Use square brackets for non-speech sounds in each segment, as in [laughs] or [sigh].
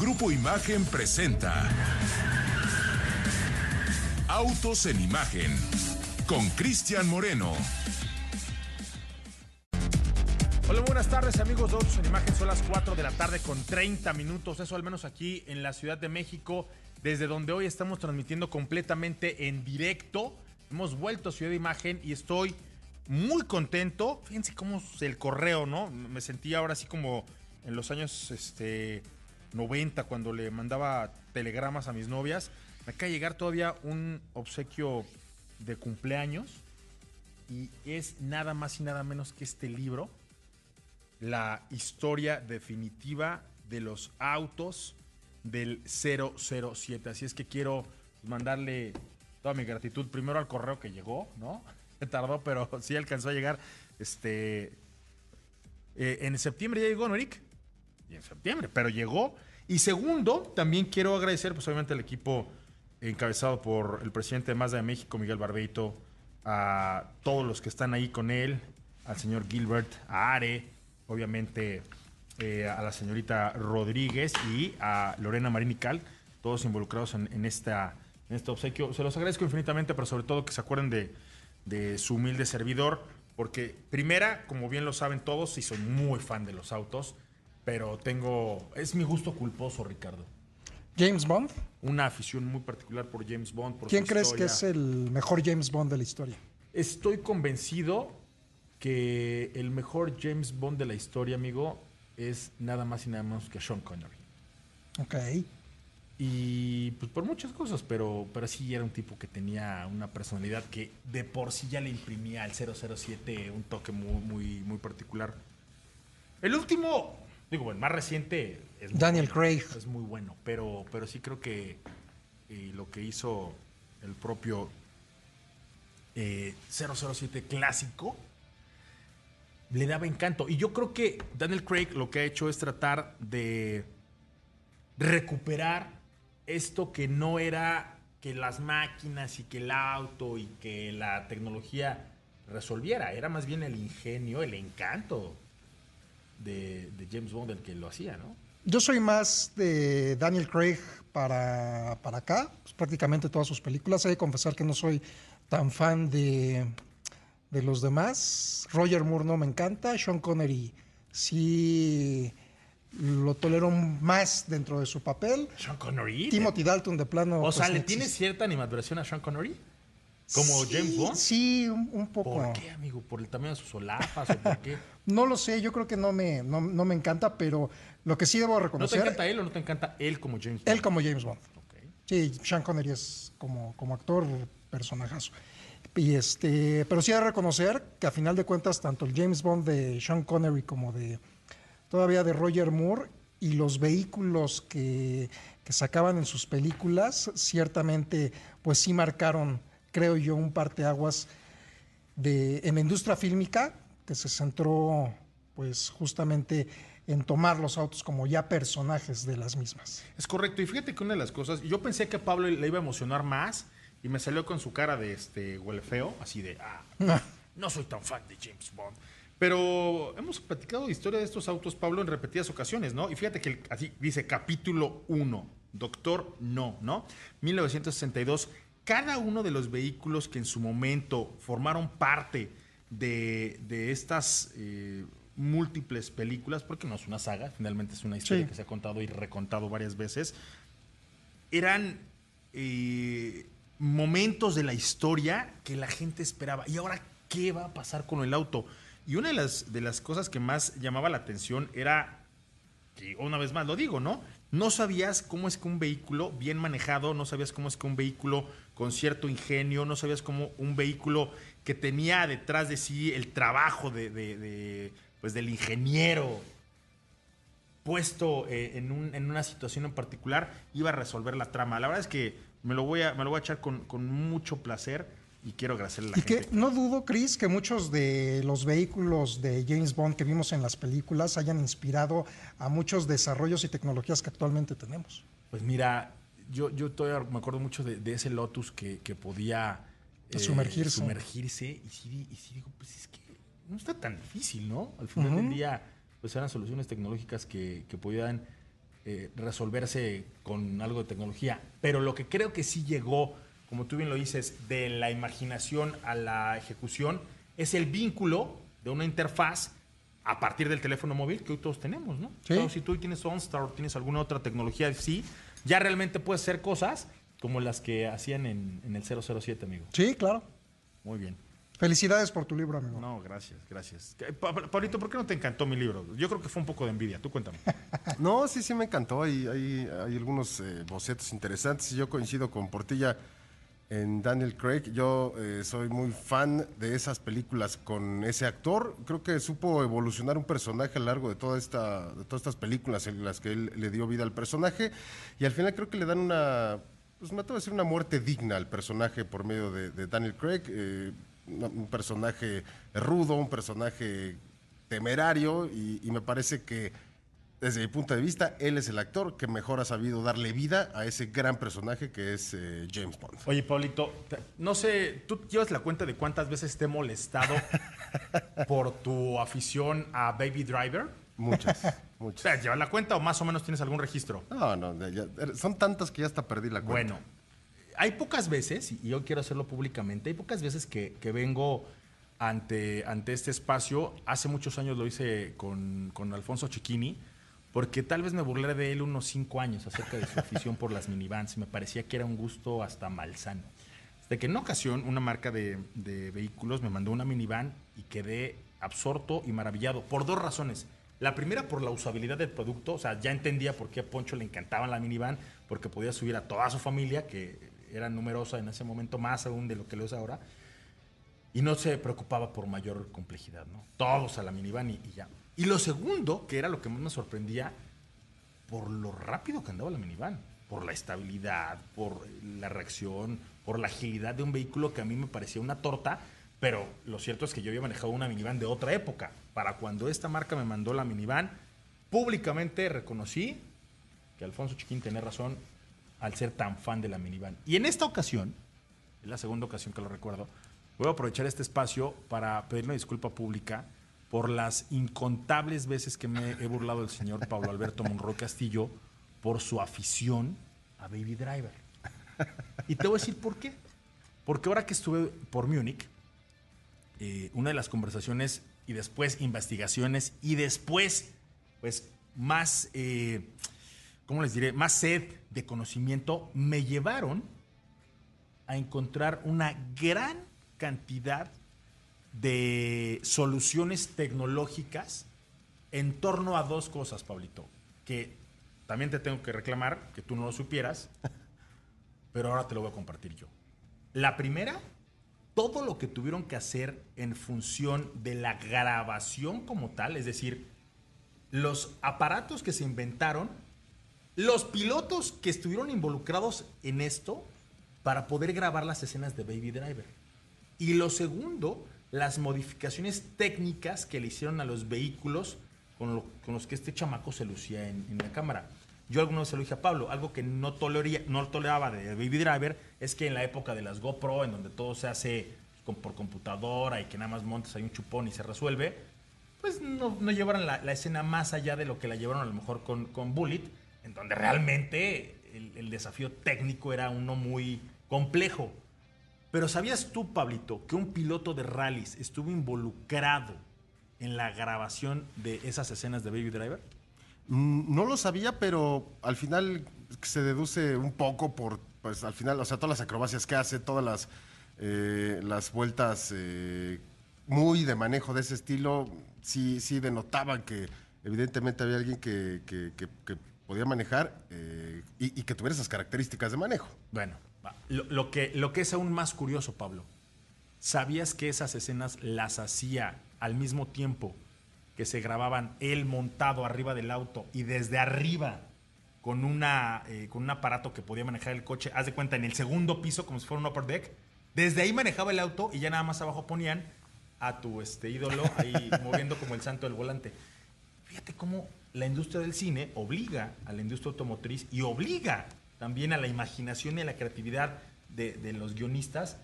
Grupo Imagen presenta Autos en Imagen con Cristian Moreno. Hola, buenas tardes amigos de Autos en Imagen. Son las 4 de la tarde con 30 minutos. Eso al menos aquí en la Ciudad de México, desde donde hoy estamos transmitiendo completamente en directo. Hemos vuelto a Ciudad de Imagen y estoy muy contento. Fíjense cómo es el correo, ¿no? Me sentí ahora así como en los años este, 90 cuando le mandaba telegramas a mis novias. Me acaba llegar todavía un obsequio de cumpleaños y es nada más y nada menos que este libro, La historia definitiva de los autos del 007. Así es que quiero mandarle toda mi gratitud primero al correo que llegó, ¿no? [laughs] Se tardó, pero sí alcanzó a llegar. Este. eh, en septiembre ya llegó, ¿no, Eric? Y en septiembre, pero llegó. Y segundo, también quiero agradecer, pues obviamente al equipo encabezado por el presidente de Mazda de México, Miguel Barbeito, a todos los que están ahí con él, al señor Gilbert, a Are, obviamente eh, a la señorita Rodríguez y a Lorena Marinical, todos involucrados en, en esta, en este obsequio. Se los agradezco infinitamente, pero sobre todo que se acuerden de, de su humilde servidor, porque primera, como bien lo saben todos, y soy muy fan de los autos, pero tengo, es mi gusto culposo, Ricardo. James Bond. Una afición muy particular por James Bond. Por ¿Quién crees que es el mejor James Bond de la historia? Estoy convencido que el mejor James Bond de la historia, amigo, es nada más y nada menos que Sean Connery. Ok. Y pues por muchas cosas, pero, pero sí era un tipo que tenía una personalidad que de por sí ya le imprimía al 007 un toque muy, muy, muy particular. El último, digo, el más reciente es muy Daniel bueno, Craig. Es muy bueno, pero, pero sí creo que eh, lo que hizo el propio eh, 007 clásico le daba encanto. Y yo creo que Daniel Craig lo que ha hecho es tratar de recuperar esto que no era que las máquinas y que el auto y que la tecnología resolviera. Era más bien el ingenio, el encanto de, de James Bond el que lo hacía, ¿no? Yo soy más de Daniel Craig para, para acá, pues, prácticamente todas sus películas. He de confesar que no soy tan fan de, de los demás. Roger Moore no me encanta. Sean Connery sí lo tolero más dentro de su papel. Sean Connery. Timothy Dalton de plano. o sea, pues, ¿le no tienes cierta animadversión a Sean Connery? ¿Como James Bond? Sí, un, un poco. ¿Por qué, amigo? ¿Por el tamaño de sus solapas o por qué? [laughs] No lo sé, yo creo que no me, no, no me encanta, pero lo que sí debo ¿No te reconocer, encanta él o no te encanta él como James Bond? él como James Bond. Sí, Sean Connery es como, como actor personajazo. Y este, pero sí he de reconocer que a final de cuentas, tanto el James Bond de Sean Connery como de todavía de Roger Moore y los vehículos que, que sacaban en sus películas, ciertamente, pues sí marcaron, creo yo, un parteaguas de, en la industria fílmica, que se centró pues justamente en tomar los autos como ya personajes de las mismas. Es correcto. Y fíjate que una de las cosas, yo pensé que a Pablo le iba a emocionar más y me salió con su cara de este huele feo, así de, ah, no soy tan fan de James Bond. Pero hemos platicado de historia de estos autos, Pablo, en repetidas ocasiones, ¿no? Y fíjate que así dice capítulo 1, Doctor No, ¿no? 1962. Cada uno de los vehículos que en su momento formaron parte de, de estas eh, múltiples películas, porque no es una saga, finalmente es una historia Sí. que se ha contado y recontado varias veces, eran eh, momentos de la historia que la gente esperaba. ¿Y ahora qué va a pasar con el auto? Y una de las, de las cosas que más llamaba la atención era, que una vez más lo digo, ¿no? No sabías cómo es que un vehículo bien manejado, no sabías cómo es que un vehículo con cierto ingenio, no sabías cómo un vehículo que tenía detrás de sí el trabajo de, de- de, pues del ingeniero puesto eh, en, un- en una situación en particular iba a resolver la trama. La verdad es que me lo voy a, me lo voy a echar con, con mucho placer y quiero agradecerle a la Y gente. que no dudo, Chris, que muchos de los vehículos de James Bond que vimos en las películas hayan inspirado a muchos desarrollos y tecnologías que actualmente tenemos. Pues mira, yo, yo todavía me acuerdo mucho de, de ese Lotus que, que podía eh, Sumergirse. sumergirse. Y sí, y sí digo, pues es que no está tan difícil, ¿no? Al final del día, pues eran soluciones tecnológicas que, que podían eh, resolverse con algo de tecnología. Pero lo que creo que sí llegó, como tú bien lo dices, de la imaginación a la ejecución, es el vínculo de una interfaz a partir del teléfono móvil que hoy todos tenemos, ¿no? Sí. Claro, si tú hoy tienes OnStar o tienes alguna otra tecnología, sí, ya realmente puedes hacer cosas como las que hacían en, en el 007, amigo. Sí, claro. Muy bien. Felicidades por tu libro, amigo. No, gracias, gracias. Eh, Pa- Pa- Pablito, ¿por qué no te encantó mi libro? Yo creo que fue un poco de envidia. Tú cuéntame. [laughs] No, sí, sí me encantó. Hay, hay, hay algunos eh, bocetos interesantes y yo coincido con Portilla en Daniel Craig. Yo eh, soy muy fan de esas películas con ese actor. Creo que supo evolucionar un personaje a lo largo de, de todas estas películas en las que él le dio vida al personaje. Y al final creo que le dan una, pues me atrevo a decir, una muerte digna al personaje por medio de, Daniel Craig. eh, un personaje rudo, un personaje temerario y me parece que desde mi punto de vista, él es el actor que mejor ha sabido darle vida a ese gran personaje que es eh, James Bond. Oye, Pablito, te- no sé, ¿tú llevas la cuenta de cuántas veces te he molestado [laughs] por tu afición a Baby Driver? Muchas, [laughs] O muchas. sea, ¿Llevas la cuenta o más o menos tienes algún registro? No, no, ya- ya- son tantas que ya hasta perdí la cuenta. Bueno, hay pocas veces, y yo quiero hacerlo públicamente, hay pocas veces que, que vengo ante, ante este espacio. Hace muchos años lo hice con, con Alfonso Chiquini, porque tal vez me burlé de él unos cinco años acerca de su afición por las minivans. y Me parecía que era un gusto hasta malsano. De que en una ocasión una marca de, vehículos me mandó una minivan y quedé absorto y maravillado por dos razones. La primera por la usabilidad del producto, o sea, ya entendía por qué a Poncho le encantaba la minivan, porque podía subir a toda su familia, que era numerosa en ese momento, más aún de lo que lo es ahora, y no se preocupaba por mayor complejidad, ¿no? Todos a la minivan y ya. Y lo segundo, que era lo que más me sorprendía, por lo rápido que andaba la minivan, por la estabilidad, por la reacción, por la agilidad de un vehículo que a mí me parecía una torta, pero lo cierto es que yo había manejado una minivan de otra época. Para cuando esta marca me mandó la minivan, públicamente reconocí que Alfonso Chiquín tenía razón al ser tan fan de la minivan. Y en esta ocasión, es la segunda ocasión que lo recuerdo, voy a aprovechar este espacio para pedir una disculpa pública por las incontables veces que me he burlado del señor Pablo Alberto Monroy Castillo por su afición a Baby Driver. Y te voy a decir por qué. Porque ahora que estuve por Múnich, eh, una de las conversaciones y después investigaciones y después, pues, más, eh, ¿cómo les diré? Más sed de conocimiento me llevaron a encontrar una gran cantidad de soluciones tecnológicas en torno a dos cosas, Pablito, que también te tengo que reclamar, que tú no lo supieras, [laughs] pero ahora te lo voy a compartir yo. La primera, todo lo que tuvieron que hacer en función de la grabación como tal, es decir, los aparatos que se inventaron, los pilotos que estuvieron involucrados en esto para poder grabar las escenas de Baby Driver. Y lo segundo, las modificaciones técnicas que le hicieron a los vehículos con, lo- con los que este chamaco se lucía en, la cámara. Yo alguna vez se lo dije a Pablo, algo que no, tolería, no toleraba de Baby Driver es que en la época de las GoPro, en donde todo se hace por computadora y que nada más montas ahí un chupón y se resuelve, pues no, no llevaron la, escena más allá de lo que la llevaron a lo mejor con, con Bullet, en donde realmente el desafío técnico era uno muy complejo. Pero ¿sabías tú, Pablito, que un piloto de rallies estuvo involucrado en la grabación de esas escenas de Baby Driver? Mm, No lo sabía, pero al final se deduce un poco por, pues al final, o sea, todas las acrobacias que hace, todas las, eh, las vueltas eh, muy de manejo de ese estilo, sí, sí denotaban que evidentemente había alguien que, que- que- que podía manejar eh, y, y que tuviera esas características de manejo. Bueno. Lo, lo que, lo que es aún más curioso, Pablo, ¿sabías que esas escenas las hacía al mismo tiempo que se grababan él montado arriba del auto y desde arriba con, una, eh, con un aparato que podía manejar el coche, haz de cuenta, en el segundo piso, como si fuera un upper deck? Desde ahí manejaba el auto y ya nada más abajo ponían a tu este, ídolo ahí [laughs] moviendo como el santo del volante. Fíjate cómo la industria del cine obliga a la industria automotriz y obliga también a la imaginación y a la creatividad de, de los guionistas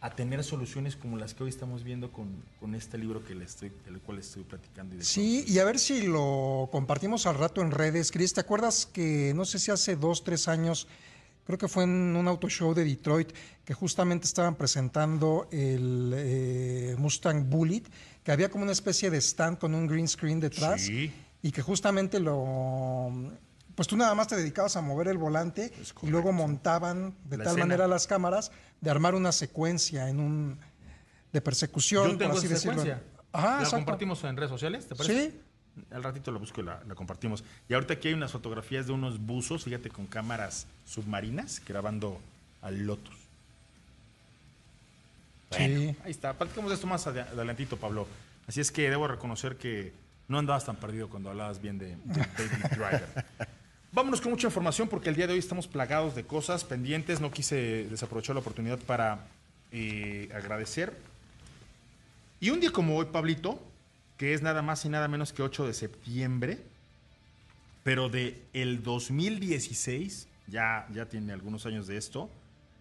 a tener soluciones como las que hoy estamos viendo con, con este libro que le estoy, del cual estoy platicando. Y de Sí, y a ver si lo compartimos al rato en redes. Cris, ¿te acuerdas que no sé si hace dos, tres años, creo que fue en un auto show de Detroit, que justamente estaban presentando el eh, Mustang Bullet, que había como una especie de stand con un green screen detrás Sí. y que justamente lo... Pues tú nada más te dedicabas a mover el volante y luego montaban de La tal escena. manera las cámaras de armar una secuencia en un de persecución, Yo tengo por así esa decirlo. secuencia. Ajá, ¿La exacto. compartimos en redes sociales? ¿Te parece? Sí. Al ratito lo busco y la, la compartimos. Y ahorita aquí hay unas fotografías de unos buzos, fíjate, con cámaras submarinas grabando al Lotus. Bueno, Sí. ahí está. Platicamos de esto más ade- adelantito, Pablo. Así es que debo reconocer que no andabas tan perdido cuando hablabas bien de, de David Driver. [laughs] Vámonos con mucha información porque el día de hoy estamos plagados de cosas pendientes. No quise desaprovechar la oportunidad para eh, agradecer. Y un día como hoy, Pablito, que es nada más y nada menos que 8 de septiembre, pero de el 2016, ya, ya tiene algunos años de esto,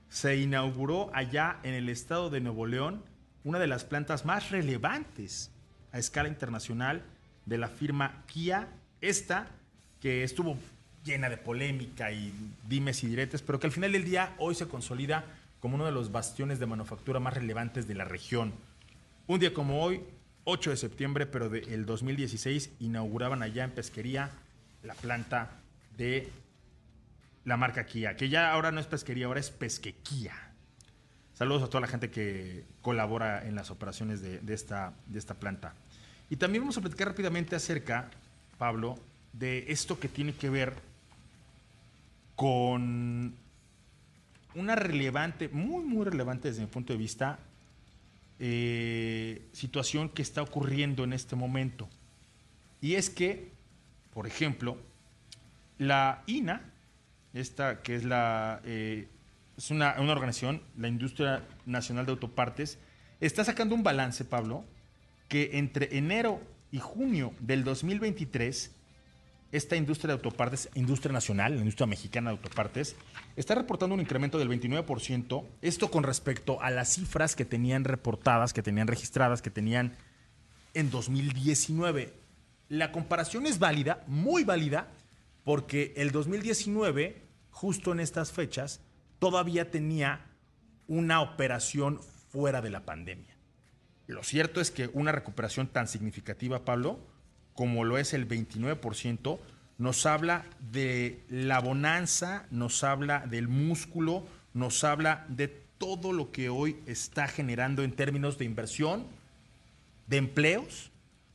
se inauguró allá en el estado de Nuevo León una de las plantas más relevantes a escala internacional de la firma Kia, esta que estuvo llena de polémica y dimes y diretes, pero que al final del día hoy se consolida como uno de los bastiones de manufactura más relevantes de la región. Un día como hoy, 8 de septiembre, pero del 2016, inauguraban allá en Pesquería la planta de la marca Kia, que ya ahora no es pesquería, ahora es pesquequía. Saludos a toda la gente que colabora en las operaciones de, de esta, de esta planta. Y también vamos a platicar rápidamente acerca, Pablo, de esto que tiene que ver con una relevante, muy, muy relevante desde mi punto de vista, eh, situación que está ocurriendo en este momento. Y es que, por ejemplo, la INA, esta que es la eh, es una, una organización, la Industria Nacional de Autopartes, está sacando un balance, Pablo, que entre enero y junio del 2023, esta industria de autopartes, industria nacional, la industria mexicana de autopartes, está reportando un incremento del 29%, esto con respecto a las cifras que tenían reportadas, que tenían registradas, que tenían en 2019. La comparación es válida, muy válida, porque el 2019, justo en estas fechas, todavía tenía una operación fuera de la pandemia. Lo cierto es que una recuperación tan significativa, Pablo, como lo es el 29%, nos habla de la bonanza, nos habla del músculo, nos habla de todo lo que hoy está generando en términos de inversión, de empleos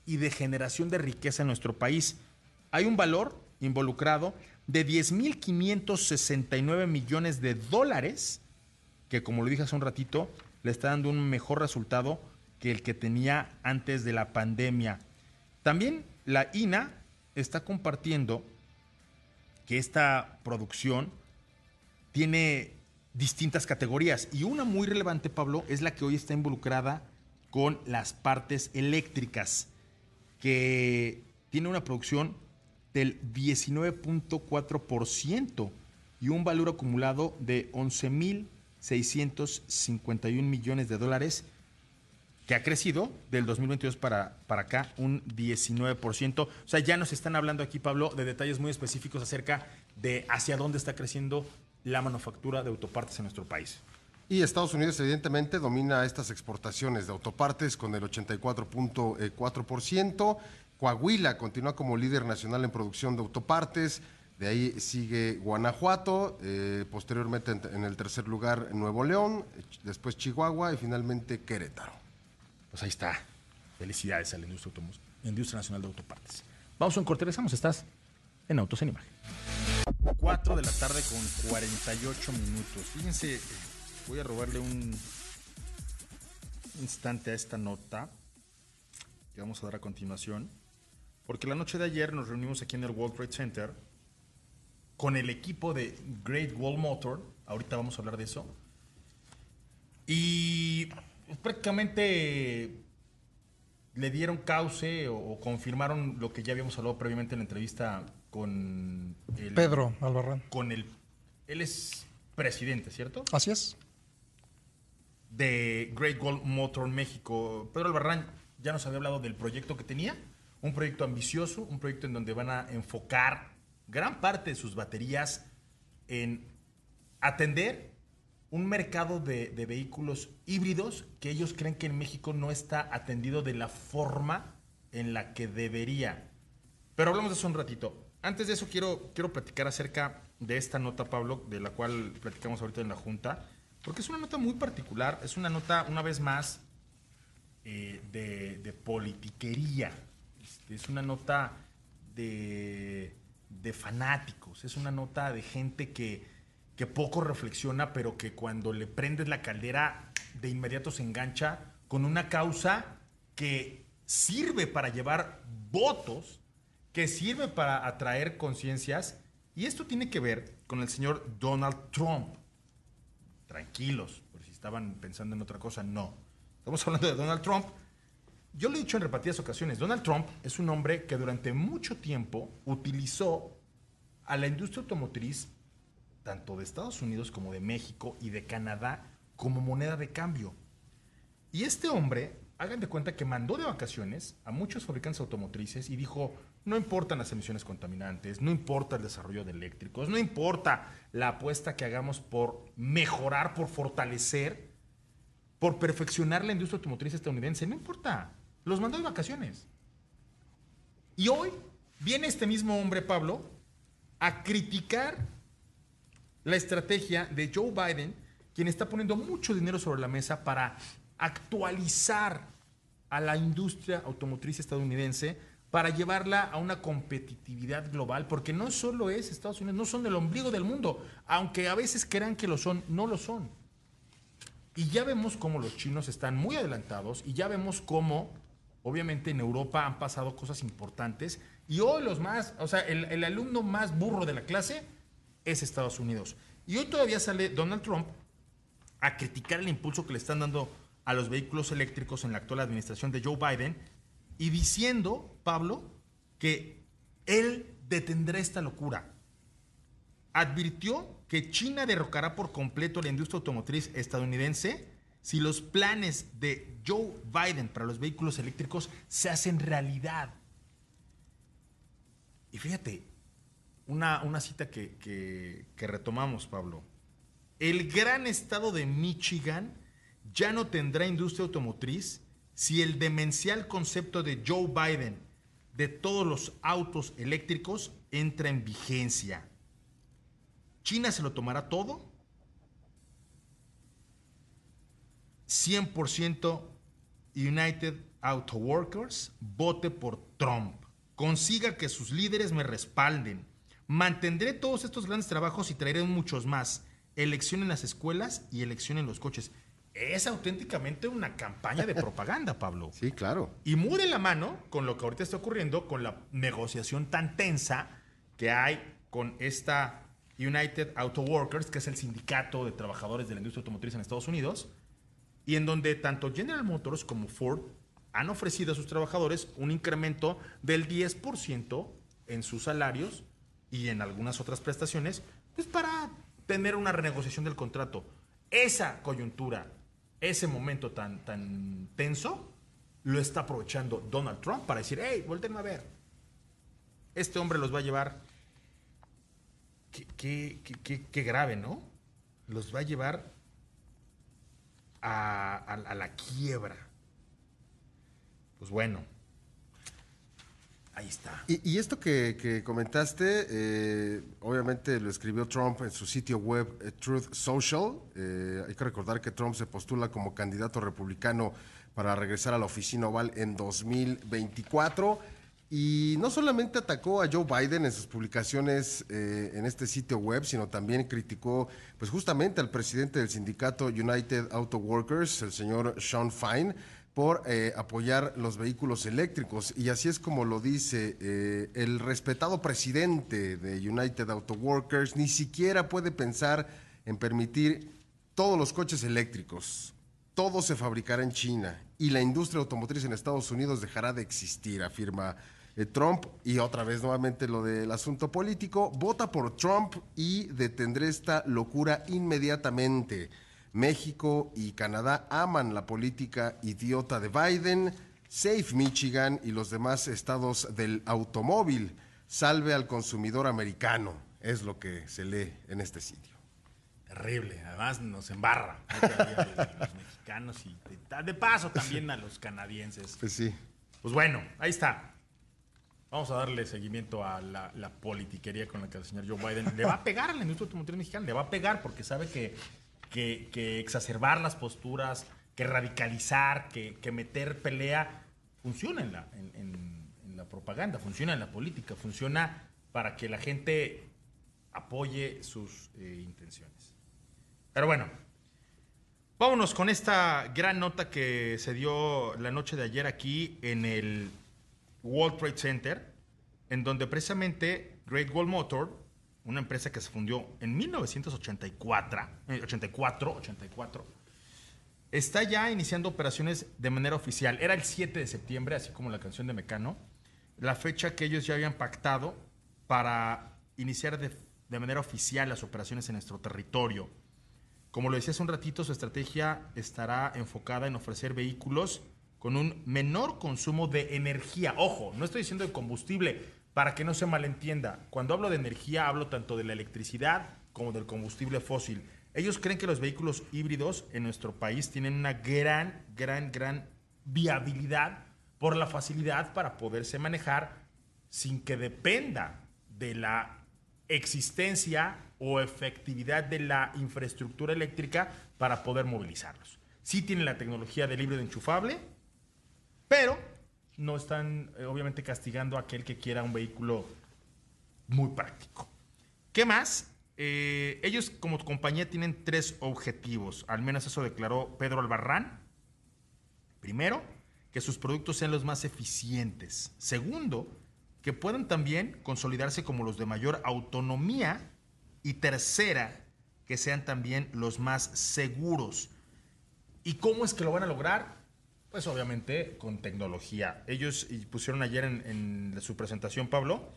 y de generación de riqueza en nuestro país. Hay un valor involucrado de 10.569 millones de dólares, que como lo dije hace un ratito, le está dando un mejor resultado que el que tenía antes de la pandemia. También la INA está compartiendo que esta producción tiene distintas categorías. Y una muy relevante, Pablo, es la que hoy está involucrada con las partes eléctricas, que tiene una producción del 19.4% y un valor acumulado de 11.651 millones de dólares, que ha crecido del 2022 para, para acá un 19%. O sea, ya nos están hablando aquí, Pablo, de detalles muy específicos acerca de hacia dónde está creciendo la manufactura de autopartes en nuestro país. Y Estados Unidos evidentemente domina estas exportaciones de autopartes con el 84.4%. Coahuila continúa como líder nacional en producción de autopartes. De ahí sigue Guanajuato, eh, posteriormente en, en el tercer lugar Nuevo León, después Chihuahua y finalmente Querétaro. Pues ahí está. Felicidades a la industria, industria nacional de autopartes. Vamos a un corte, regresamos. Estás en Autos en Imagen. 4 de la tarde con 48 minutos. Fíjense, eh, voy a robarle un instante a esta nota que vamos a dar a continuación. Porque la noche de ayer nos reunimos aquí en el World Trade Center con el equipo de Great Wall Motor. Ahorita vamos a hablar de eso. Y prácticamente le dieron cauce o, o confirmaron lo que ya habíamos hablado previamente en la entrevista con el, Pedro Albarrán. con el él es presidente, ¿cierto? Así es. de Great Wall Motor México. Pedro Albarrán ya nos había hablado del proyecto que tenía, un proyecto ambicioso, un proyecto en donde van a enfocar gran parte de sus baterías en atender un mercado de, vehículos híbridos que ellos creen que en México no está atendido de la forma en la que debería. Pero hablamos de eso un ratito. Antes de eso quiero, quiero platicar acerca de esta nota, Pablo, de la cual platicamos ahorita en la Junta, porque es una nota muy particular, es una nota, una vez más, eh, de, de politiquería. Este, es una nota de, de fanáticos, es una nota de gente que, que poco reflexiona, pero que cuando le prendes la caldera de inmediato se engancha con una causa que sirve para llevar votos, que sirve para atraer conciencias, y esto tiene que ver con el señor Donald Trump. Tranquilos, por si estaban pensando en otra cosa, no. Estamos hablando de Donald Trump. Yo lo he dicho en repetidas ocasiones, Donald Trump es un hombre que durante mucho tiempo utilizó a la industria automotriz tanto de Estados Unidos como de México y de Canadá como moneda de cambio. Y este hombre, hagan de cuenta que mandó de vacaciones a muchos fabricantes automotrices y dijo, no importan las emisiones contaminantes, no importa el desarrollo de eléctricos, no importa la apuesta que hagamos por mejorar, por fortalecer, por perfeccionar la industria automotriz estadounidense, no importa, los mandó de vacaciones. Y hoy viene este mismo hombre, Pablo, a criticar la estrategia de Joe Biden, quien está poniendo mucho dinero sobre la mesa para actualizar a la industria automotriz estadounidense para llevarla a una competitividad global, porque no solo es Estados Unidos, no son el ombligo del mundo, aunque a veces crean que lo son, no lo son. Y ya vemos cómo los chinos están muy adelantados y ya vemos cómo, obviamente en Europa han pasado cosas importantes y hoy los más, o sea, el, el alumno más burro de la clase es Estados Unidos. Y hoy todavía sale Donald Trump a criticar el impulso que le están dando a los vehículos eléctricos en la actual administración de Joe Biden y diciendo, Pablo, que él detendrá esta locura. Advirtió que China derrocará por completo la industria automotriz estadounidense si los planes de Joe Biden para los vehículos eléctricos se hacen realidad. Y fíjate, una, una cita que, que, retomamos, Pablo. El gran estado de Michigan ya no tendrá industria automotriz si el demencial concepto de Joe Biden de todos los autos eléctricos entra en vigencia. China se lo tomará todo. 100% United Auto Workers vote por Trump. Consiga que sus líderes me respalden. Mantendré todos estos grandes trabajos y traeré muchos más. Elección en las escuelas y elección en los coches. Es auténticamente una campaña de propaganda, Pablo. [laughs] Sí, claro. Y muy de la mano con lo que ahorita está ocurriendo, con la negociación tan tensa que hay con esta United Auto Workers, que es el sindicato de trabajadores de la industria automotriz en Estados Unidos, y en donde tanto General Motors como Ford han ofrecido a sus trabajadores un incremento del 10% en sus salarios y en algunas otras prestaciones, pues para tener una renegociación del contrato. Esa coyuntura, ese momento tan, tan tenso, lo está aprovechando Donald Trump para decir, hey, voltenme a ver. Este hombre los va a llevar. Qué, qué, qué, grave, ¿no? Los va a llevar a la quiebra. Pues bueno, Ahí está. Y, esto que, comentaste, eh, obviamente lo escribió Trump en su sitio web eh, Truth Social. Eh, hay que recordar que Trump se postula como candidato republicano para regresar a la oficina oval en 2024. Y no solamente atacó a Joe Biden en sus publicaciones en este sitio web, sino también criticó pues justamente al presidente del sindicato United Auto Workers, el señor Sean Fine, por eh, apoyar los vehículos eléctricos. Y así es como lo dice eh, el respetado presidente de United Auto Workers, ni siquiera puede pensar en permitir todos los coches eléctricos. Todo se fabricará en China y la industria automotriz en Estados Unidos dejará de existir, afirma eh, Trump. Y otra vez nuevamente lo del asunto político. Vota por Trump y detendré esta locura inmediatamente. México y Canadá aman la política idiota de Biden. Safe Michigan y los demás estados del automóvil. Salve al consumidor americano, es lo que se lee en este sitio. Terrible, además nos embarra [laughs] a los mexicanos y de, de paso también a los canadienses. Pues sí. Pues bueno, ahí está. Vamos a darle seguimiento a la, la, politiquería con la que el señor Joe Biden le va a pegar a la industria automotriz mexicana, le va a pegar porque sabe que, que, que exacerbar las posturas, que radicalizar, que, que meter pelea, funciona en la, en, en, en la propaganda, funciona en la política, funciona para que la gente apoye sus eh, intenciones. Pero bueno, vámonos con esta gran nota que se dio la noche de ayer aquí en el World Trade Center, en donde precisamente Great Wall Motor, una empresa que se fundió en 1984, 84, 84, está ya iniciando operaciones de manera oficial. Era el 7 de septiembre, así como la canción de Mecano, la fecha que ellos ya habían pactado para iniciar de, de manera oficial las operaciones en nuestro territorio. Como lo decía hace un ratito, su estrategia estará enfocada en ofrecer vehículos con un menor consumo de energía. Ojo, no estoy diciendo de combustible, para que no se malentienda. Cuando hablo de energía, hablo tanto de la electricidad como del combustible fósil. Ellos creen que los vehículos híbridos en nuestro país tienen una gran, gran, gran viabilidad por la facilidad para poderse manejar sin que dependa de la existencia o efectividad de la infraestructura eléctrica para poder movilizarlos. Sí tienen la tecnología del híbrido enchufable, pero no están eh, obviamente castigando a aquel que quiera un vehículo muy práctico. ¿Qué más? Eh, ellos como compañía tienen tres objetivos, al menos eso declaró Pedro Albarrán. Primero, que sus productos sean los más eficientes. Segundo, que puedan también consolidarse como los de mayor autonomía. Y tercera, que sean también los más seguros. ¿Y cómo es que lo van a lograr? Pues obviamente con tecnología. Ellos pusieron ayer en, su presentación, Pablo,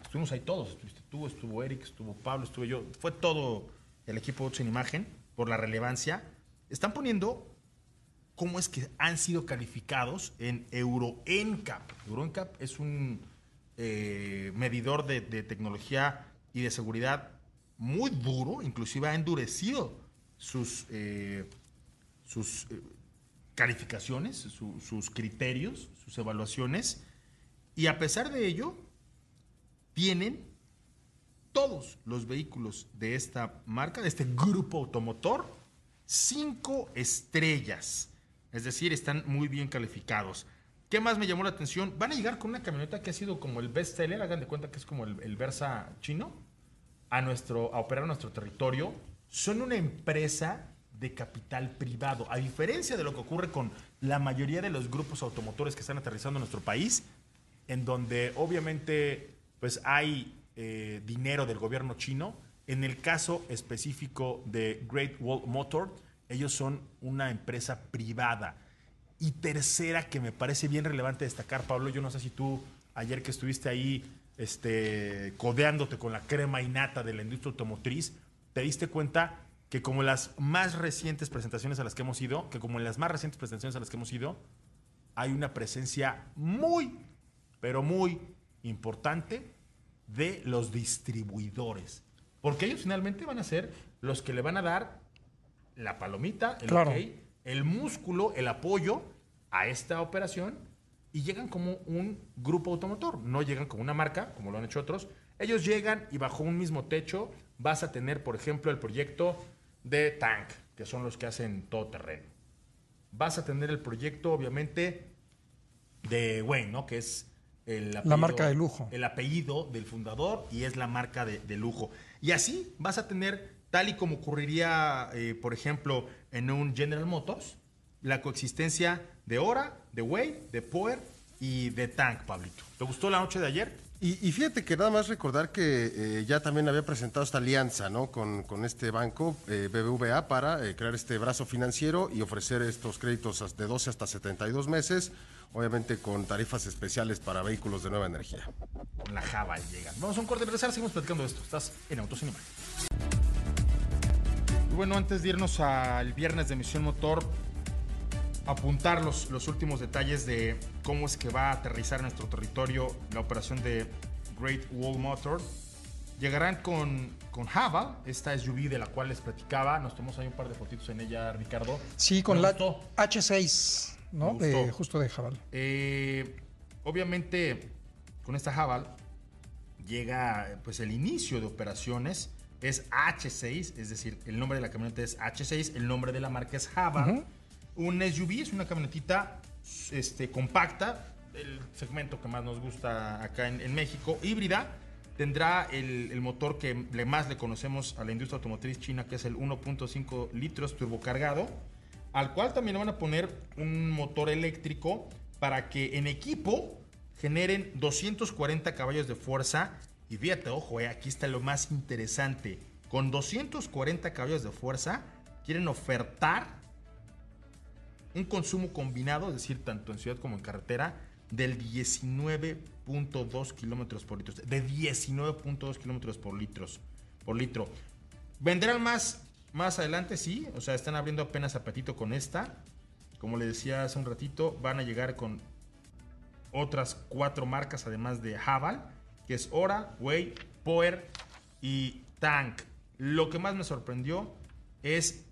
estuvimos ahí todos, estuviste tú, estuvo Eric, estuvo Pablo, estuve yo, fue todo el equipo en imagen por la relevancia. Están poniendo cómo es que han sido calificados en Euro NCAP. Euro NCAP es un eh, medidor de, de, tecnología y de seguridad muy duro, inclusive ha endurecido sus, eh, sus eh, calificaciones, su, sus criterios, sus evaluaciones, y a pesar de ello, tienen todos los vehículos de esta marca, de este grupo automotor, cinco estrellas. Es decir, están muy bien calificados. ¿Qué más me llamó la atención? Van a llegar con una camioneta que ha sido como el best seller, hagan de cuenta que es como el, el Versa chino, a, nuestro, a operar nuestro territorio. Son una empresa de capital privado. A diferencia de lo que ocurre con la mayoría de los grupos automotores que están aterrizando en nuestro país, en donde obviamente pues hay eh, dinero del gobierno chino. En el caso específico de Great Wall Motor, ellos son una empresa privada. Y tercera, que me parece bien relevante destacar, Pablo, yo no sé si tú ayer que estuviste ahí este, codeándote con la crema innata de la industria automotriz, te diste cuenta que como las más recientes presentaciones a las que hemos ido, que como en las más recientes presentaciones a las que hemos ido, hay una presencia muy, pero muy importante de los distribuidores. Porque ellos finalmente van a ser los que le van a dar la palomita, el Claro. ok, el músculo, el apoyo a esta operación y llegan como un grupo automotor. No llegan como una marca, como lo han hecho otros. Ellos llegan y bajo un mismo techo vas a tener, por ejemplo, el proyecto de Tank, que son los que hacen todo terreno. Vas a tener el proyecto, obviamente, de Wayne, ¿no? Que es el apellido, marca de lujo. El apellido del fundador y es la marca de, de lujo. Y así vas a tener, tal y como ocurriría, eh, por ejemplo, en un General Motors, la coexistencia de Hora, de Way, de Power y de Tank, Pablito. ¿Te gustó la noche de ayer? Y, y fíjate que nada más recordar que eh, ya también había presentado esta alianza ¿no? con, con este banco, eh, BBVA, para eh, crear este brazo financiero y ofrecer estos créditos de 12 hasta 72 meses, obviamente con tarifas especiales para vehículos de nueva energía. Con la Java llegan. Vamos a un corte de regresar, seguimos platicando de esto. Estás en Autos en Imagen. bueno, antes de irnos al viernes de Misión Motor, apuntar los, los últimos detalles de cómo es que va a aterrizar en nuestro territorio la operación de Great Wall Motor. Llegarán con, con Java, esta SUV de la cual les platicaba. Nos tomamos ahí un par de fotitos en ella, Ricardo. Sí, con Me la gustó. H6, ¿no? De, gustó. justo de Jabal. Eh, obviamente, con esta Haval llega pues el inicio de operaciones. Es H6, es decir, el nombre de la camioneta es H6, el nombre de la marca es Haval. Un SUV es una camionetita este, compacta, el segmento que más nos gusta acá en, en México, híbrida. Tendrá el, motor que le más le conocemos a la industria automotriz china, que es el 1.5 litros turbocargado al cual también le van a poner un motor eléctrico para que en equipo generen 240 caballos de fuerza. Y fíjate, ojo, eh, aquí está lo más interesante. Con 240 caballos de fuerza, quieren ofertar un consumo combinado, es decir, tanto en ciudad como en carretera, del 19.2 kilómetros por litro. De 19.2 kilómetros por litros por litro. Vendrán más más adelante, sí. O sea, están abriendo apenas apetito con esta. Como le decía hace un ratito, van a llegar con otras cuatro marcas, además de Haval, que es Ora, Way, Power y Tank. Lo que más me sorprendió es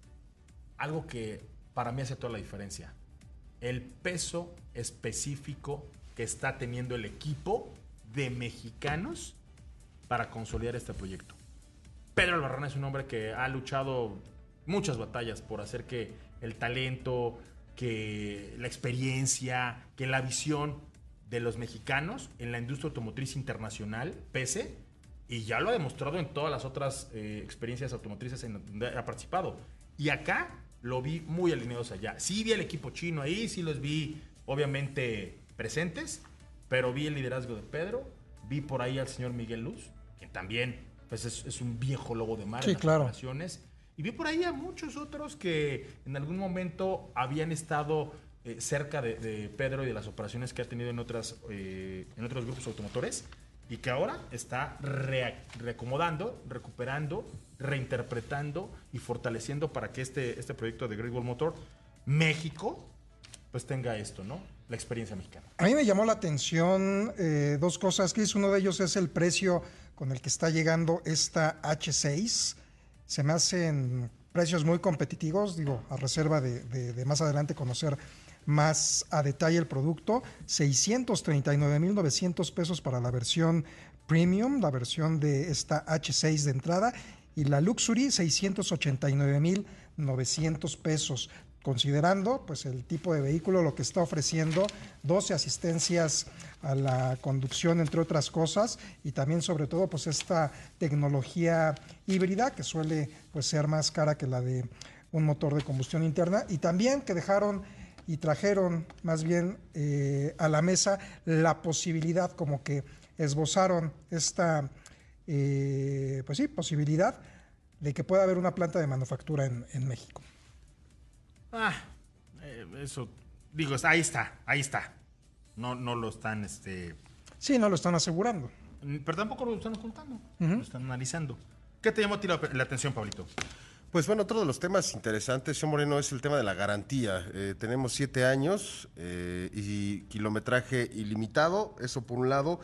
algo que para mí hace toda la diferencia. El peso específico que está teniendo el equipo de mexicanos para consolidar este proyecto. Pedro Albarrán es un hombre que ha luchado muchas batallas por hacer que el talento, que la experiencia, que la visión de los mexicanos en la industria automotriz internacional pese y ya lo ha demostrado en todas las otras eh, experiencias automotrices en donde ha participado. Y acá lo vi muy alineados allá. Sí vi el equipo chino ahí, sí los vi obviamente presentes, pero vi el liderazgo de Pedro, vi por ahí al señor Miguel Luz, que también pues es, es un viejo lobo de mar Sí, en las claro. operaciones. Y vi por ahí a muchos otros que en algún momento habían estado eh, cerca de, de Pedro y de las operaciones que ha tenido en, otras, eh, en otros grupos automotores y que ahora está rea- reacomodando, recuperando, reinterpretando y fortaleciendo para que este, este proyecto de Great Wall Motor México pues tenga esto, ¿no? La experiencia mexicana. A mí me llamó la atención eh, dos cosas, Chris. Uno de ellos es el precio con el que está llegando esta H6. Se me hacen precios muy competitivos, digo, a reserva de, de- de más adelante conocer más a detalle el producto. 639.900 pesos para la versión premium, la versión de esta H6 de entrada, y la Luxury 689.900 pesos considerando pues el tipo de vehículo, lo que está ofreciendo, 12 asistencias a la conducción, entre otras cosas, y también sobre todo pues esta tecnología híbrida que suele pues ser más cara que la de un motor de combustión interna, y también que dejaron y trajeron más bien eh, a la mesa la posibilidad, como que esbozaron esta eh, pues sí, posibilidad de que pueda haber una planta de manufactura en, en México. Ah, eh, eso, digo, ahí está, ahí está. No, no lo están, este, Sí, no lo están asegurando. pero tampoco lo están ocultando, lo están analizando. ¿Qué te llamó a ti la, la atención, Pablito? Pues bueno, otro de los temas interesantes, señor Moreno, es el tema de la garantía. Eh, tenemos siete años eh, y kilometraje ilimitado, eso por un lado.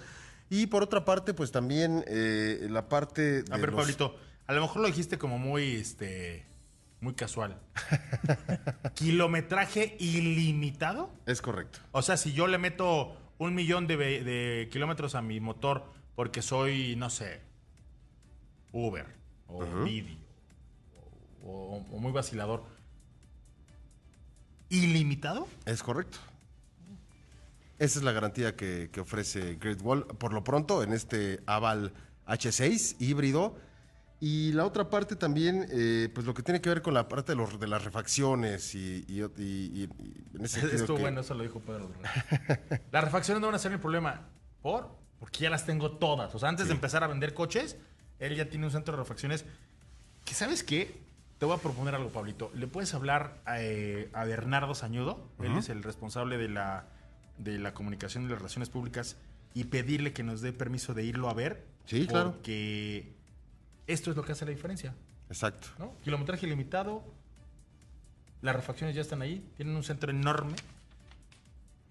Y por otra parte, pues también eh, la parte de A ver, los- Pablito, a lo mejor lo dijiste como muy, este, muy casual. [laughs] ¿Kilometraje ilimitado? Es correcto. O sea, si yo le meto un millón de, kilómetros a mi motor porque soy, no sé, Uber o Didi o, o- o muy vacilador, ¿ilimitado? Es correcto. Esa es la garantía que, que ofrece Great Wall, por lo pronto, en este Aval H6 híbrido. Y la otra parte también, eh, pues lo que tiene que ver con la parte de, los, de las refacciones y, y- y- y- en ese sentido Esto que- bueno, eso lo dijo Pedro. [laughs] Las refacciones no van a ser el problema. ¿Por? Porque ya las tengo todas. O sea, antes de empezar a vender coches, él ya tiene un centro de refacciones. Que sabes qué? Te voy a proponer algo, Pablito. ¿Le puedes hablar eh, a Bernardo Sañudo? Él es el responsable de la, de la comunicación y las relaciones públicas y pedirle que nos dé permiso de irlo a ver. Sí, claro. Porque esto es lo que hace la diferencia. Exacto. ¿no? Kilometraje limitado, las refacciones ya están ahí, tienen un centro enorme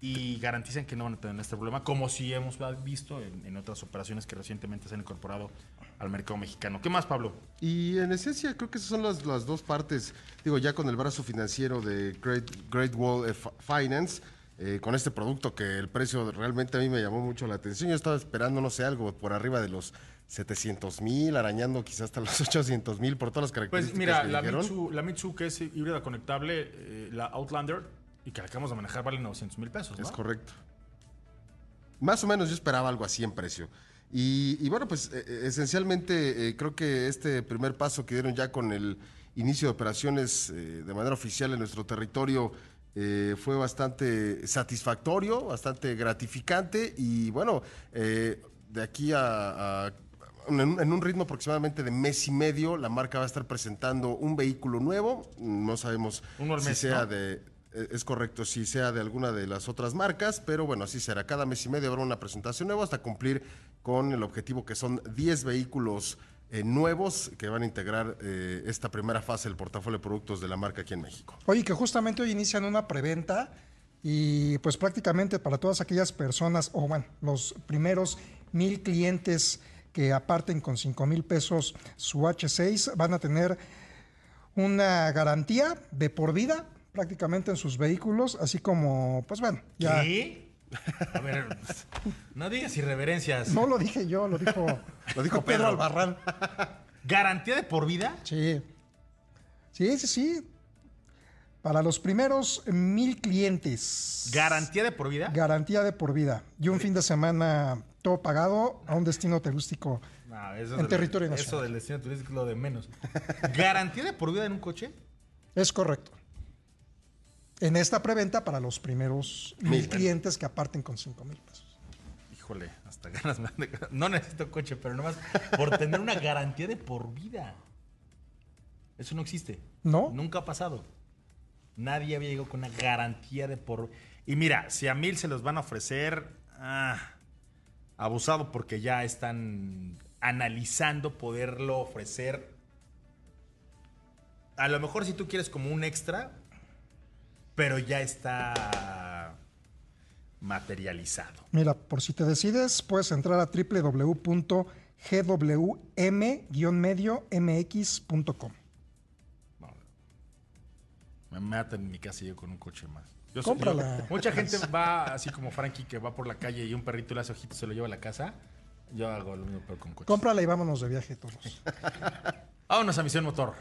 y garantizan que no van a tener este problema, como si hemos visto en, en otras operaciones que recientemente se han incorporado al mercado mexicano. ¿Qué más, Pablo? Y en esencia creo que esas son las, las dos partes, digo, ya con el brazo financiero de Great, Great Wall Fi- Finance, eh, con este producto que el precio realmente a mí me llamó mucho la atención. Yo estaba esperando, no sé, algo por arriba de los 700 mil, arañando quizás hasta [laughs] los 800 mil por todas las características Pues mira, que la. Mitsu, la Mitsu que es híbrida conectable, eh, la Outlander, y que la acabamos de manejar vale 900 mil pesos, ¿no? Es correcto. Más o menos yo esperaba algo así en precio. Y, y bueno, pues eh, esencialmente creo que este primer paso que dieron ya con el inicio de operaciones de manera oficial en nuestro territorio eh, fue bastante satisfactorio, bastante gratificante y bueno, eh, de aquí a, a- en, un- ritmo aproximadamente de mes y medio la marca va a estar presentando un vehículo nuevo, no sabemos Uno al si sea ¿no? de eh, es correcto, si sea de alguna de las otras marcas, pero bueno, así será. Cada mes y medio habrá una presentación nueva hasta cumplir con el objetivo que son 10 vehículos eh, nuevos que van a integrar eh, esta primera fase del portafolio de productos de la marca aquí en México. Oye, que justamente hoy inician una preventa y pues prácticamente para todas aquellas personas, o bueno, los primeros mil clientes que aparten con 5 mil pesos su H6 van a tener una garantía de por vida prácticamente en sus vehículos, así como, pues bueno, ya... ¿Qué? A ver, no digas irreverencias. No lo dije yo, lo dijo, [laughs] Lo dijo Pedro. Albarrán. ¿Garantía de por vida? Sí. Sí, sí, sí. Para los primeros mil clientes. ¿Garantía de por vida? Garantía de por vida. Y un fin de semana todo pagado a un destino turístico. No, eso En del- territorio Eso nacional. del destino turístico es lo de menos. ¿Garantía de por vida en un coche? Es correcto. En esta preventa para los primeros mil clientes que aparten con cinco mil pesos. Híjole, hasta ganas me han de- No necesito coche, pero nomás por tener una garantía de por vida. Eso no existe. ¿No? Nunca ha pasado. Nadie había llegado con una garantía de por Y mira, si a mil se los van a ofrecer, ah, abusado porque ya están analizando poderlo ofrecer. A lo mejor si tú quieres como un extra, pero ya está materializado. Mira, por si te decides, puedes entrar a www.gwm-medio-mx.com. No. Me matan en mi casa y yo con un coche más. Yo soy- Cómprala. digo, mucha gente va así como Frankie que va por la calle y un perrito le hace ojitos se lo lleva a la casa. Yo hago lo mismo pero con coche. Cómprala y vámonos de viaje todos. [laughs] Vámonos a Misión Motor.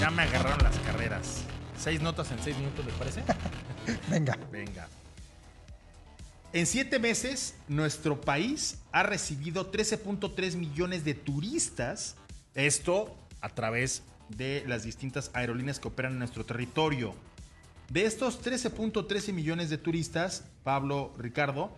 Ya me agarraron las carreras. Seis notas en seis minutos, ¿les parece? [laughs] Venga. Venga. En siete meses, nuestro país ha recibido 13.3 millones de turistas. Esto a través de las distintas aerolíneas que operan en nuestro territorio. De estos 13.13 millones de turistas, Pablo, Ricardo,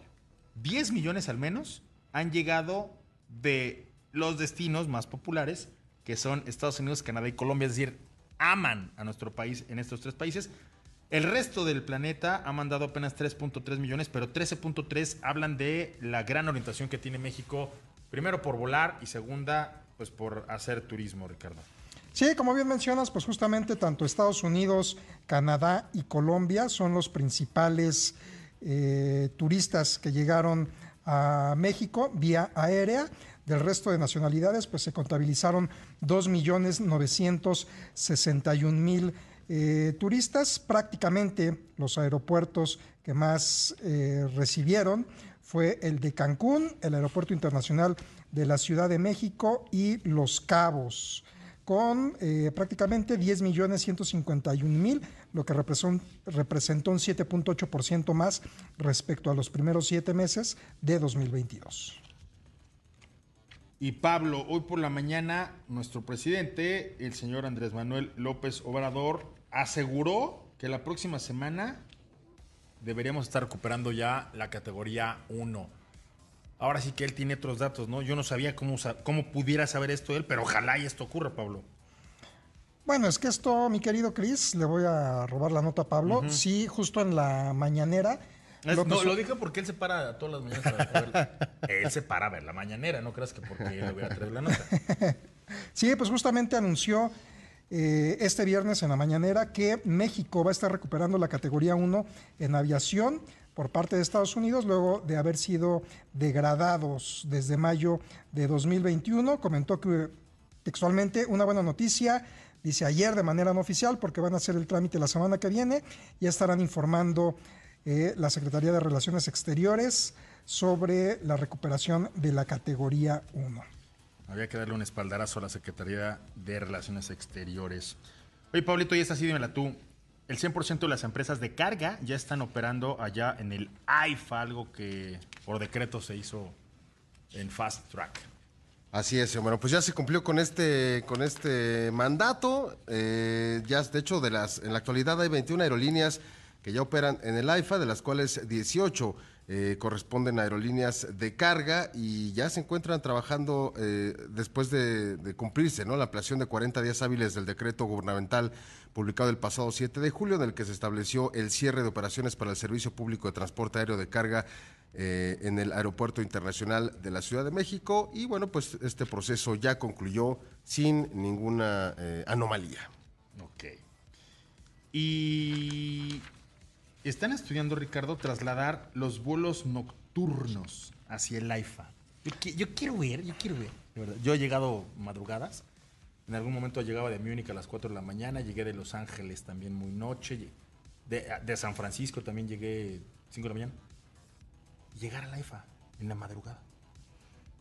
10 millones al menos han llegado de los destinos más populares, que son Estados Unidos, Canadá y Colombia, es decir, aman a nuestro país en estos tres países. El resto del planeta ha mandado apenas 3.3 millones, pero 13.3 hablan de la gran orientación que tiene México, primero por volar y segunda, pues por hacer turismo, Ricardo. Sí, como bien mencionas, pues justamente tanto Estados Unidos, Canadá y Colombia son los principales eh, turistas que llegaron a México vía aérea. Del resto de nacionalidades, pues se contabilizaron 2.961.000 eh, turistas. Prácticamente los aeropuertos que más eh, recibieron fue el de Cancún, el Aeropuerto Internacional de la Ciudad de México y Los Cabos con eh, prácticamente 10 millones 151 mil, lo que representó, un 7.8% más respecto a los primeros siete meses de 2022. Y Pablo, hoy por la mañana, nuestro presidente, el señor Andrés Manuel López Obrador, aseguró que la próxima semana deberíamos estar recuperando ya la categoría 1. Ahora sí que él tiene otros datos, ¿no? Yo no sabía cómo, cómo pudiera saber esto él, pero ojalá y esto ocurra, Pablo. Bueno, es que esto, mi querido Chris, le voy a robar la nota a Pablo. Sí, justo en la mañanera. no, lo dije porque él se para todas las mañanas a ver. él se para a ver la mañanera, no creas que porque le voy a traer la nota. [laughs] sí, pues justamente anunció eh, este viernes en la mañanera que México va a estar recuperando la categoría 1 en aviación por parte de Estados Unidos luego de haber sido degradados desde mayo de 2021. Comentó que textualmente una buena noticia, dice ayer de manera no oficial porque van a hacer el trámite la semana que viene, ya estarán informando eh, la Secretaría de Relaciones Exteriores sobre la recuperación de la categoría 1. Había que darle un espaldarazo a la Secretaría de Relaciones Exteriores. Oye, Pablito, y esta sí, dímela tú. El 100% de las empresas de carga ya están operando allá en el AIFA, algo que por decreto se hizo en Fast Track. Así es, bueno, pues ya se cumplió con este, con este mandato. Eh, ya, de hecho, en la actualidad hay 21 aerolíneas que ya operan en el AIFA, de las cuales 18 eh, corresponden a aerolíneas de carga y ya se encuentran trabajando eh, después de, cumplirse la ampliación de 40 días hábiles del decreto gubernamental publicado el pasado 7 de julio, en el que se estableció el cierre de operaciones para el servicio público de transporte aéreo de carga eh, en el Aeropuerto Internacional de la Ciudad de México. Y bueno, pues este proceso ya concluyó sin ninguna anomalía. Ok. Y están estudiando, Ricardo, trasladar los vuelos nocturnos hacia el AIFA. Yo, quiero ver, yo quiero ver. Yo he llegado madrugadas. En algún momento llegaba de Múnich a las 4 de la mañana, llegué de Los Ángeles también muy noche, de, de San Francisco también llegué 5 de la mañana. Llegar al AIFA en la madrugada.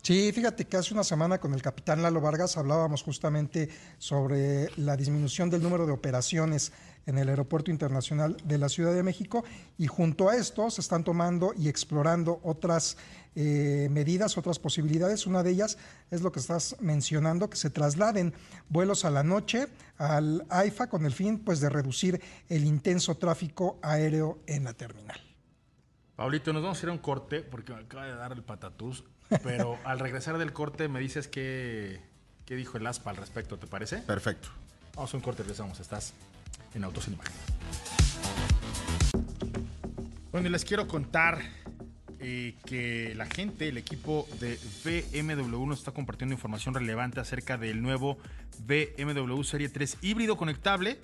Sí, fíjate que hace una semana con el capitán Lalo Vargas hablábamos justamente sobre la disminución del número de operaciones en el Aeropuerto Internacional de la Ciudad de México y junto a esto se están tomando y explorando otras eh, medidas, otras posibilidades. Una de ellas es lo que estás mencionando, que se trasladen vuelos a la noche al AIFA con el fin pues, de reducir el intenso tráfico aéreo en la terminal. Pablito, nos vamos a ir a un corte porque me acaba de dar el patatús. Pero [laughs] al regresar del corte me dices qué, qué dijo el ASPA al respecto, ¿te parece? Perfecto. Vamos a un corte, regresamos. Estás en Autos en Imagen. Bueno, y les quiero contar eh, que la gente, el equipo de BMW nos está compartiendo información relevante acerca del nuevo BMW Serie 3 híbrido conectable.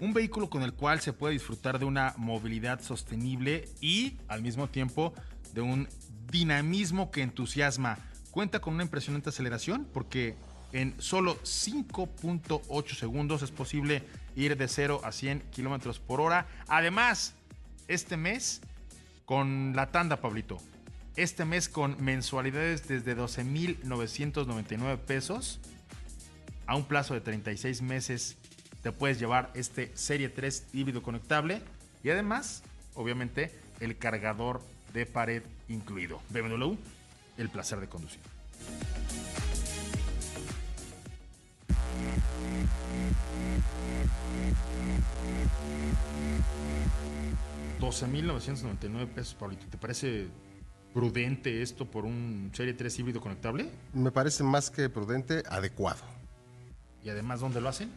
Un vehículo con el cual se puede disfrutar de una movilidad sostenible y al mismo tiempo de un dinamismo que entusiasma. Cuenta con una impresionante aceleración porque en solo 5.8 segundos es posible ir de 0 a 100 kilómetros por hora. Además, este mes con la tanda, Pablito. Este mes con mensualidades desde 12.999 pesos a un plazo de 36 meses te puedes llevar este Serie 3 híbrido conectable y además, obviamente, el cargador de pared incluido. BMW, el placer de conducir. $12,999 pesos, Pablito. ¿Te parece prudente esto por un Serie 3 híbrido conectable? Me parece más que prudente, adecuado. ¿Y además dónde lo hacen?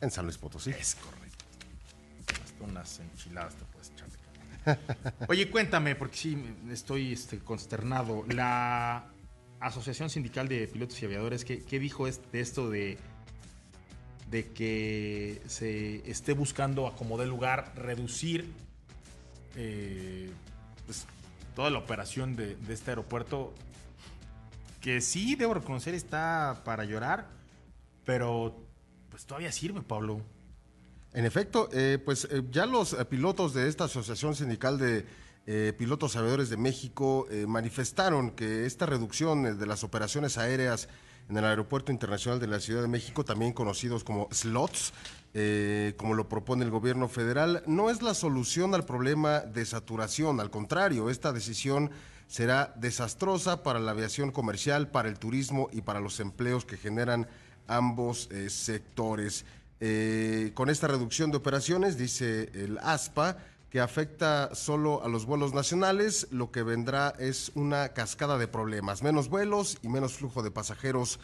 En San Luis Potosí. Es correcto. Hasta unas enchiladas te puedes echar. Oye, cuéntame, porque sí, estoy este, consternado. La Asociación Sindical de Pilotos y Aviadores, ¿qué, dijo de esto de, de que se esté buscando, acomodar lugar, reducir eh, pues, toda la operación de, este aeropuerto? Que sí, debo reconocer, está para llorar, pero pues todavía sirve, Pablo. En efecto, eh, pues eh, ya los pilotos de esta Asociación Sindical de Pilotos Aviadores de México manifestaron que esta reducción de las operaciones aéreas en el Aeropuerto Internacional de la Ciudad de México, también conocidos como slots, como lo propone el gobierno federal, no es la solución al problema de saturación. Al contrario, esta decisión será desastrosa para la aviación comercial, para el turismo y para los empleos que generan ambos sectores. Eh, con esta reducción de operaciones, dice el ASPA, que afecta solo a los vuelos nacionales, lo que vendrá es una cascada de problemas, menos vuelos y menos flujo de pasajeros.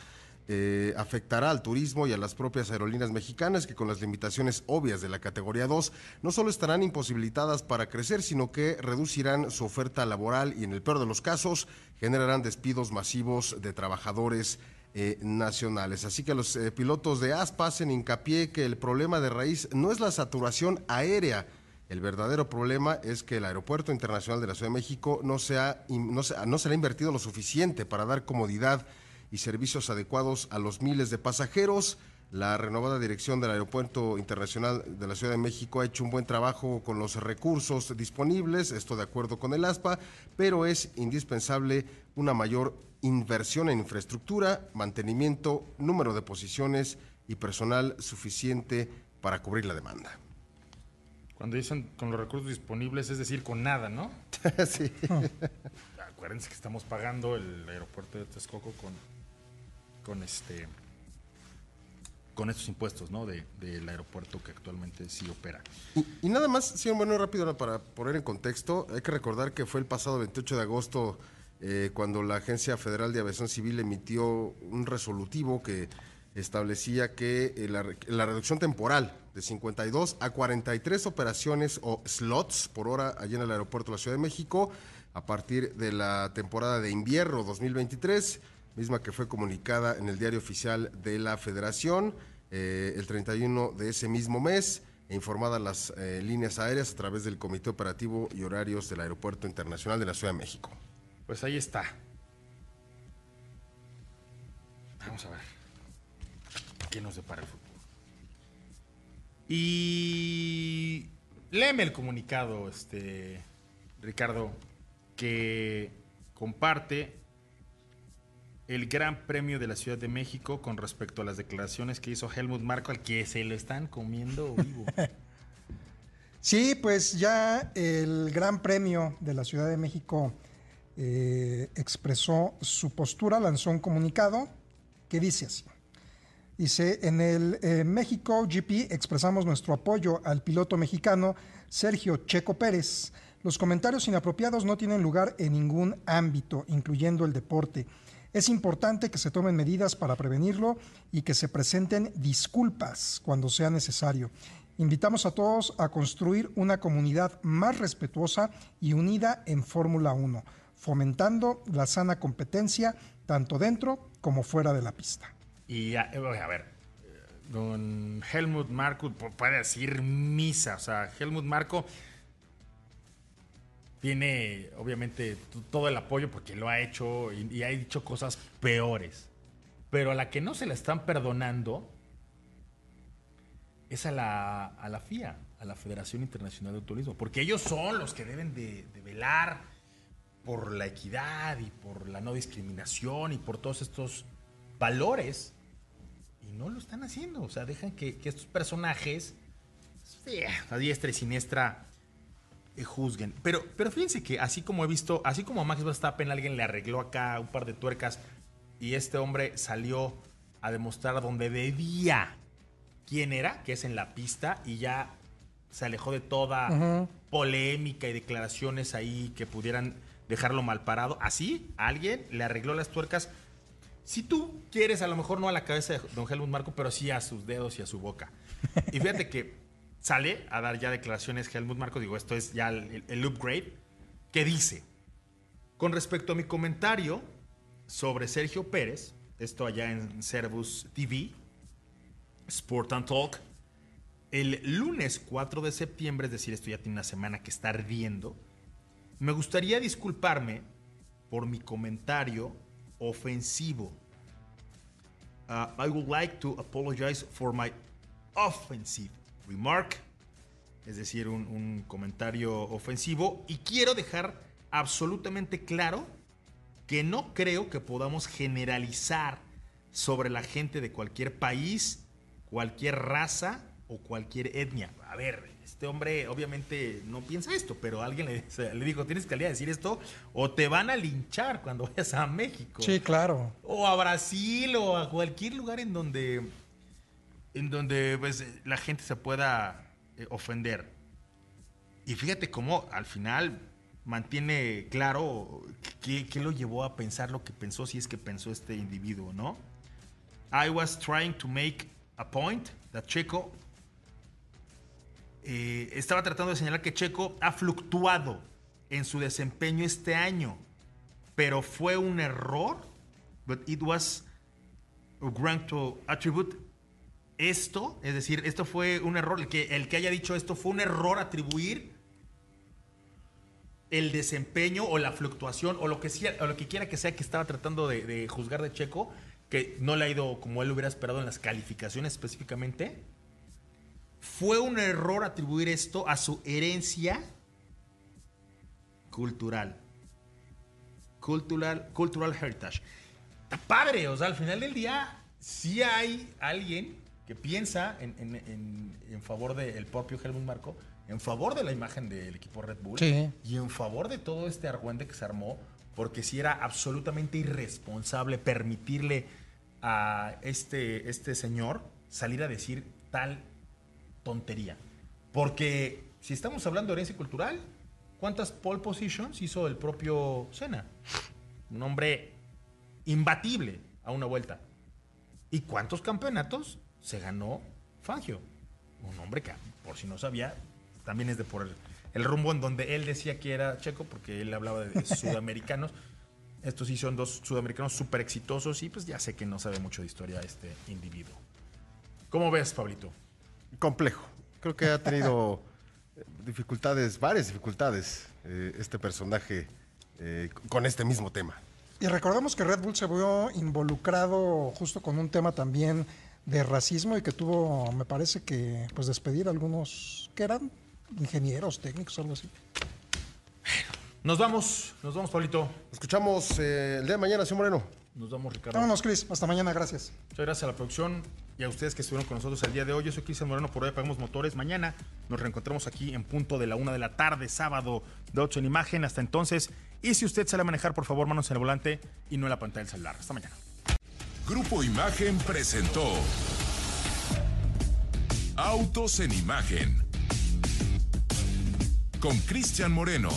eh, afectará al turismo y a las propias aerolíneas mexicanas que con las limitaciones obvias de la categoría 2 no solo estarán imposibilitadas para crecer, sino que reducirán su oferta laboral y en el peor de los casos generarán despidos masivos de trabajadores eh, nacionales. Así que los eh, pilotos de ASPA hacen hincapié que el problema de raíz no es la saturación aérea, el verdadero problema es que el Aeropuerto Internacional de la Ciudad de México no se ha, no se, no se le ha invertido lo suficiente para dar comodidad y servicios adecuados a los miles de pasajeros. La renovada dirección del Aeropuerto Internacional de la Ciudad de México ha hecho un buen trabajo con los recursos disponibles, esto de acuerdo con el ASPA, pero es indispensable una mayor inversión en infraestructura, mantenimiento, número de posiciones y personal suficiente para cubrir la demanda. Cuando dicen con los recursos disponibles, es decir, con nada, ¿no? [laughs] sí. Acuérdense que estamos pagando el aeropuerto de Texcoco con, con este con estos impuestos, ¿no? De- del aeropuerto que actualmente sí opera. Y, y nada más, señor bueno, rápido para poner en contexto, hay que recordar que fue el pasado 28 de agosto eh, cuando la Agencia Federal de Aviación Civil emitió un resolutivo que establecía que eh, la reducción temporal de 52 a 43 operaciones o slots por hora allá en el aeropuerto de la Ciudad de México a partir de la temporada de invierno 2023, misma que fue comunicada en el diario oficial de la Federación eh, el 31 de ese mismo mes e informadas las eh, líneas aéreas a través del Comité Operativo y Horarios del Aeropuerto Internacional de la Ciudad de México. Pues ahí está. Vamos a ver. ¿Qué nos depara el futuro? Y léeme el comunicado, este Ricardo, que comparte el Gran Premio de la Ciudad de México con respecto a las declaraciones que hizo Helmut Marko, al que se lo están comiendo vivo. [laughs] Sí, pues ya el Gran Premio de la Ciudad de México eh, expresó su postura, lanzó un comunicado que dice así. Dice, en el México GP expresamos nuestro apoyo al piloto mexicano Sergio Checo Pérez. Los comentarios inapropiados no tienen lugar en ningún ámbito, incluyendo el deporte. Es importante que se tomen medidas para prevenirlo y que se presenten disculpas cuando sea necesario. Invitamos a todos a construir una comunidad más respetuosa y unida en Fórmula 1, fomentando la sana competencia tanto dentro como fuera de la pista. Y a, eh, a ver, eh, don Helmut Marko pu- puede decir misa. O sea, Helmut Marko tiene obviamente todo el apoyo porque lo ha hecho y, ha dicho cosas peores. Pero a la que no se le están perdonando es a la, a la FIA, a la Federación Internacional de Turismo. Porque ellos son los que deben de, de velar por la equidad y por la no discriminación y por todos estos valores y no lo están haciendo. O sea, dejan que, que estos personajes, a diestra y siniestra, eh, juzguen. Pero, pero fíjense que así como he visto, así como a Max Verstappen alguien le arregló acá un par de tuercas y este hombre salió a demostrar donde debía quién era, que es en la pista, y ya se alejó de toda polémica y declaraciones ahí que pudieran dejarlo mal parado. Así, alguien le arregló las tuercas si tú quieres, a lo mejor no a la cabeza de don Helmut Marco, pero sí a sus dedos y a su boca. Y fíjate que sale a dar ya declaraciones Helmut Marco, digo, esto es ya el, upgrade, que dice, con respecto a mi comentario sobre Sergio Pérez, esto allá en Servus TV, Sport and Talk, el lunes 4 de septiembre, es decir, esto ya tiene una semana que está ardiendo, me gustaría disculparme por mi comentario ofensivo. Uh, I would like to apologize for my offensive remark, es decir, un, un comentario ofensivo, y quiero dejar absolutamente claro que no creo que podamos generalizar sobre la gente de cualquier país, cualquier raza o cualquier etnia. A ver, este hombre obviamente no piensa esto, pero alguien le, [laughs] le dijo, tienes que a decir esto o te van a linchar cuando vayas a México. Sí, claro. O a Brasil o a cualquier lugar en donde, en donde pues, la gente se pueda eh, ofender. Y fíjate cómo al final mantiene claro qué, qué lo llevó a pensar lo que pensó, si es que pensó este individuo, ¿no? I was trying to make a point that Checo eh, estaba tratando de señalar que Checo ha fluctuado en su desempeño este año, pero fue un error, but it was a grant to attribute esto, es decir, esto fue un error, el que, el que haya dicho esto fue un error atribuir el desempeño o la fluctuación o lo que, sea, o lo que quiera que sea que estaba tratando de, de juzgar de Checo, que no le ha ido como él hubiera esperado en las calificaciones específicamente. Fue un error atribuir esto a su herencia cultural. Cultural, cultural heritage. Está padre, o sea, al final del día sí hay alguien que piensa en, en- en- en favor del propio Helmut Marco, en favor de la imagen del equipo Red Bull Sí. y en favor de todo este argüente que se armó, porque si era absolutamente irresponsable permitirle a este, este señor salir a decir tal tontería. Porque si estamos hablando de herencia cultural, ¿cuántas pole positions hizo el propio Senna? Un hombre imbatible a una vuelta. ¿Y cuántos campeonatos se ganó Fangio? Un hombre que, por si no sabía, también es de por el, el rumbo en donde él decía que era checo, porque él hablaba de sudamericanos. [laughs] Estos sí son dos sudamericanos súper exitosos y pues ya sé que no sabe mucho de historia este individuo. ¿Cómo ves, Pablito? Complejo. Creo que ha tenido eh, dificultades, varias dificultades, eh, este personaje eh, con este mismo tema. Y recordemos que Red Bull se vio involucrado justo con un tema también de racismo y que tuvo, me parece que, pues despedir a algunos que eran ingenieros, técnicos, algo así. Nos vamos, nos vamos, Pablito. Escuchamos eh, el día de mañana, señor Moreno. Nos vamos, Ricardo. Vámonos, Chris. Hasta mañana. Gracias. Muchas gracias a la producción y a ustedes que estuvieron con nosotros el día de hoy. Yo soy Cristian Moreno, por hoy apagamos motores. Mañana nos reencontramos aquí en punto de la una de la tarde, sábado de 8 en imagen. Hasta entonces, y si usted sale a manejar, por favor, manos en el volante y no en la pantalla del celular. Hasta mañana. Grupo Imagen presentó Autos en Imagen con Cristian Moreno.